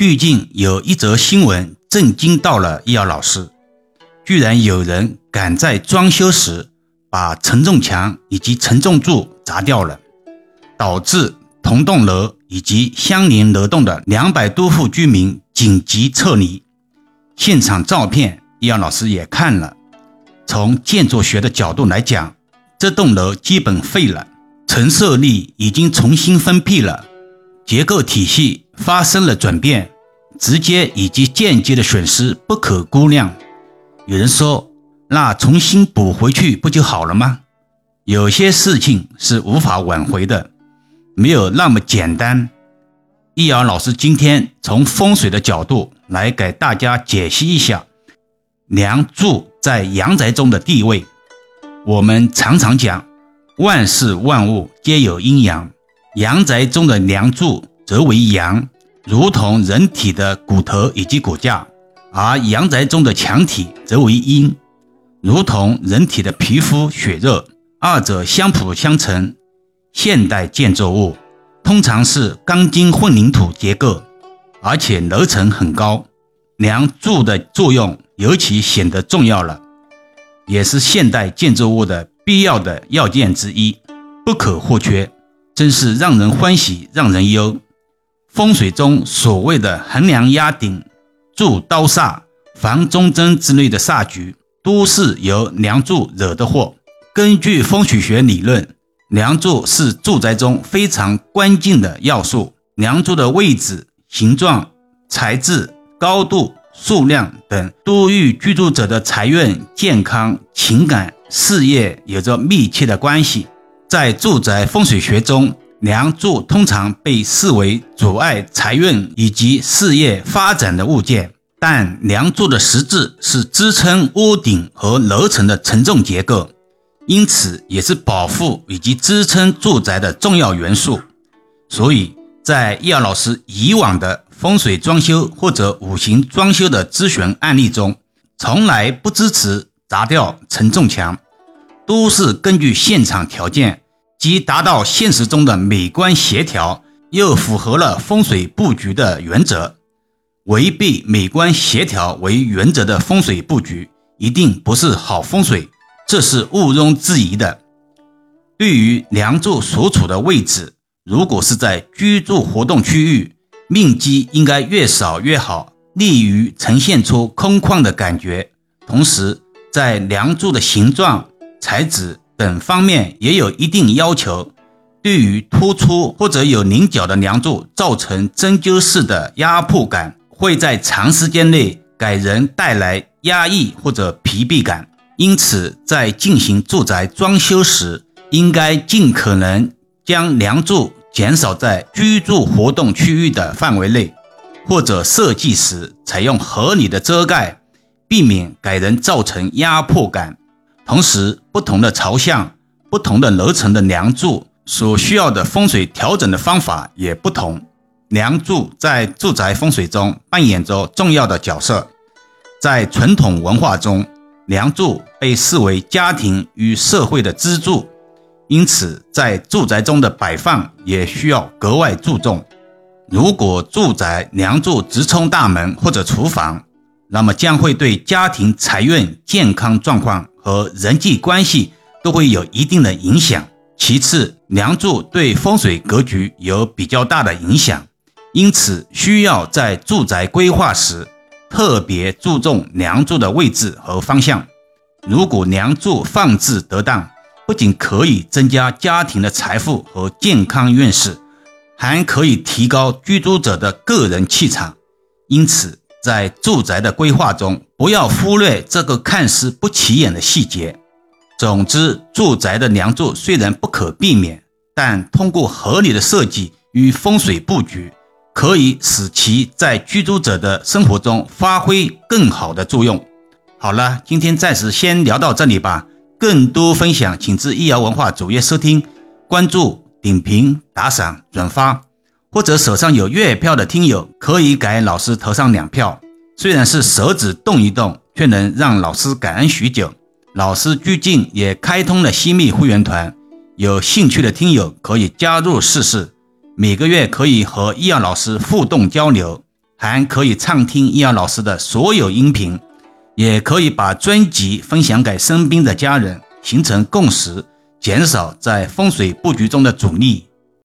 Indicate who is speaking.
Speaker 1: 最近有一则新闻震惊到了易遥老师，居然有人敢在装修时把承重墙以及承重柱砸掉了，导致同栋楼以及相邻楼栋的两百多户居民紧急撤离。现场照片易遥老师也看了，从建筑学的角度来讲，这栋楼基本废了，承受力已经重新分配了。结构体系发生了转变，直接以及间接的损失不可估量。有人说，那重新补回去不就好了吗？有些事情是无法挽回的，没有那么简单。易遥老师今天从风水的角度来给大家解析一下梁柱在阳宅中的地位。我们常常讲，万事万物皆有阴阳。阳宅中的梁柱则为阳，如同人体的骨头以及骨架；而阳宅中的墙体则为阴，如同人体的皮肤、血肉。二者相辅相成。现代建筑物通常是钢筋混凝土结构，而且楼层很高，梁柱的作用尤其显得重要了，也是现代建筑物的必要的要件之一，不可或缺。真是让人欢喜让人忧。风水中所谓的横梁压顶、柱刀煞、房中针之类的煞局，都是由梁柱惹的祸。根据风水学理论，梁柱是住宅中非常关键的要素。梁柱的位置、形状、材质、高度、数量等，都与居住者的财运、健康、情感、事业有着密切的关系。在住宅风水学中，梁柱通常被视为阻碍财运以及事业发展的物件，但梁柱的实质是支撑屋顶和楼层的承重结构，因此也是保护以及支撑住宅的重要元素。所以在易遥老师以往的风水装修或者五行装修的咨询案例中，从来不支持砸掉承重墙。都是根据现场条件既达到现实中的美观协调，又符合了风水布局的原则。违背美观协调为原则的风水布局，一定不是好风水，这是毋庸置疑的。对于梁柱所处的位置，如果是在居住活动区域，面积应该越少越好，利于呈现出空旷的感觉。同时，在梁柱的形状。材质等方面也有一定要求，对于突出或者有棱角的梁柱造成针灸式的压迫感，会在长时间内给人带来压抑或者疲惫感。因此，在进行住宅装修时，应该尽可能将梁柱减少在居住活动区域的范围内，或者设计时采用合理的遮盖，避免给人造成压迫感。同时，不同的朝向、不同的楼层的梁柱所需要的风水调整的方法也不同。梁柱在住宅风水中扮演着重要的角色。在传统文化中，梁柱被视为家庭与社会的支柱，因此在住宅中的摆放也需要格外注重。如果住宅梁柱直冲大门或者厨房，那么将会对家庭财运、健康状况。和人际关系都会有一定的影响。其次，梁柱对风水格局有比较大的影响，因此需要在住宅规划时特别注重梁柱的位置和方向。如果梁柱放置得当，不仅可以增加家庭的财富和健康运势，还可以提高居住者的个人气场。因此，在住宅的规划中，不要忽略这个看似不起眼的细节。总之，住宅的梁柱虽然不可避免，但通过合理的设计与风水布局，可以使其在居住者的生活中发挥更好的作用。好了，今天暂时先聊到这里吧。更多分享，请至易瑶文化主页收听、关注、点评、打赏、转发。或者手上有月票的听友，可以给老师投上两票。虽然是手指动一动，却能让老师感恩许久。老师最近也开通了新密会员团，有兴趣的听友可以加入试试。每个月可以和易阳老师互动交流，还可以畅听易遥老师的所有音频，也可以把专辑分享给身边的家人，形成共识，减少在风水布局中的阻力。